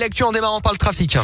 L'actu en démarrant par le trafic.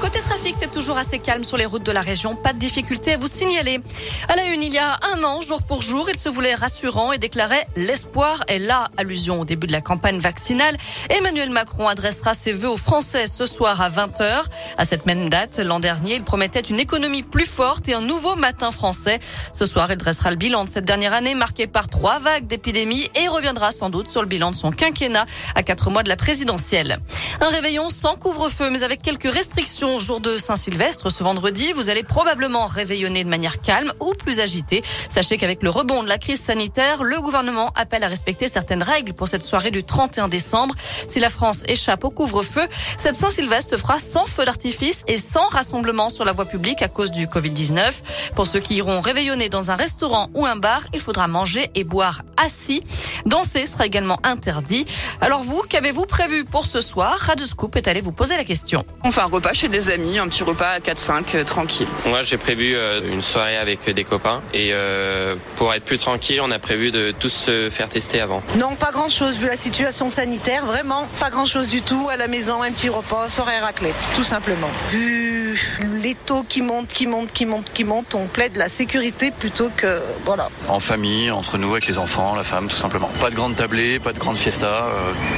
Côté trafic, c'est toujours assez calme sur les routes de la région. Pas de difficulté à vous signaler. À la une, il y a un an, jour pour jour, il se voulait rassurant et déclarait l'espoir est là. Allusion au début de la campagne vaccinale. Emmanuel Macron adressera ses vœux aux Français ce soir à 20h. À cette même date, l'an dernier, il promettait une économie plus forte et un nouveau matin français. Ce soir, il dressera le bilan de cette dernière année marquée par trois vagues d'épidémie et reviendra sans doute sur le bilan de son quinquennat à quatre mois de la présidentielle. Un réveillon sans couvre-feu, mais avec quelques restrictions jour de Saint-Sylvestre ce vendredi. Vous allez probablement réveillonner de manière calme ou plus agitée. Sachez qu'avec le rebond de la crise sanitaire, le gouvernement appelle à respecter certaines règles pour cette soirée du 31 décembre. Si la France échappe au couvre-feu, cette Saint-Sylvestre se fera sans feu d'artifice et sans rassemblement sur la voie publique à cause du Covid-19. Pour ceux qui iront réveillonner dans un restaurant ou un bar, il faudra manger et boire assis. Danser sera également interdit. Alors vous, qu'avez-vous prévu pour ce soir? Radio Scoop est allé vous poser la question. On fait un repas chez des amis, un petit repas à 4-5, euh, tranquille. Moi, j'ai prévu euh, une soirée avec des copains et euh, pour être plus tranquille, on a prévu de tous se faire tester avant. Non, pas grand-chose vu la situation sanitaire, vraiment pas grand-chose du tout. À la maison, un petit repas, soirée raclette, tout simplement. Vu les taux qui montent, qui montent, qui montent, qui montent, on plaide la sécurité plutôt que voilà. En famille, entre nous, avec les enfants, la femme, tout simplement. Pas de grande tablée, pas de grande fiesta,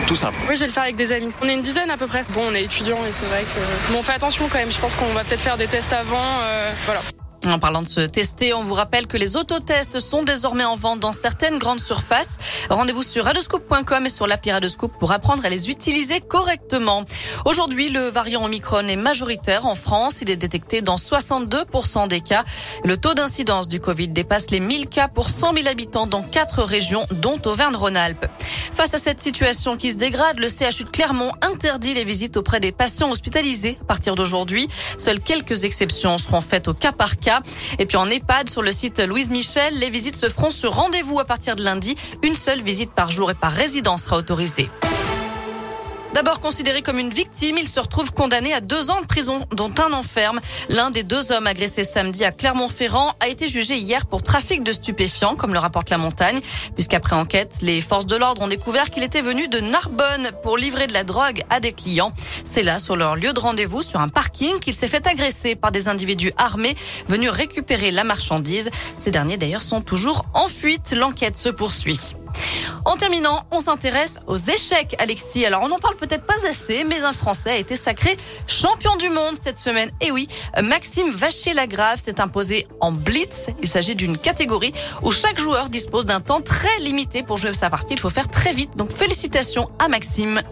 tout simple. Oui, je vais le faire avec des amis. On est une dizaine à peu près. Bon, on est étudiants et c'est vrai que bon, on fait attention quand même. Je pense qu'on va peut-être faire des tests avant. Euh, voilà. En parlant de se tester, on vous rappelle que les autotests sont désormais en vente dans certaines grandes surfaces. Rendez-vous sur radoscope.com et sur l'appli Radoscope pour apprendre à les utiliser correctement. Aujourd'hui, le variant Omicron est majoritaire en France. Il est détecté dans 62% des cas. Le taux d'incidence du Covid dépasse les 1000 cas pour 100 000 habitants dans quatre régions, dont Auvergne-Rhône-Alpes. Face à cette situation qui se dégrade, le CHU de Clermont interdit les visites auprès des patients hospitalisés à partir d'aujourd'hui. Seules quelques exceptions seront faites au cas par cas. Et puis en EHPAD, sur le site Louise Michel, les visites se feront sur rendez-vous à partir de lundi. Une seule visite par jour et par résident sera autorisée. D'abord considéré comme une victime, il se retrouve condamné à deux ans de prison, dont un enferme. L'un des deux hommes agressés samedi à Clermont-Ferrand a été jugé hier pour trafic de stupéfiants, comme le rapporte la montagne, puisqu'après enquête, les forces de l'ordre ont découvert qu'il était venu de Narbonne pour livrer de la drogue à des clients. C'est là, sur leur lieu de rendez-vous, sur un parking, qu'il s'est fait agresser par des individus armés venus récupérer la marchandise. Ces derniers, d'ailleurs, sont toujours en fuite. L'enquête se poursuit. En terminant, on s'intéresse aux échecs, Alexis. Alors, on n'en parle peut-être pas assez, mais un Français a été sacré champion du monde cette semaine. Et oui, Maxime Vachier-Lagrave s'est imposé en blitz. Il s'agit d'une catégorie où chaque joueur dispose d'un temps très limité pour jouer sa partie. Il faut faire très vite. Donc, félicitations à Maxime.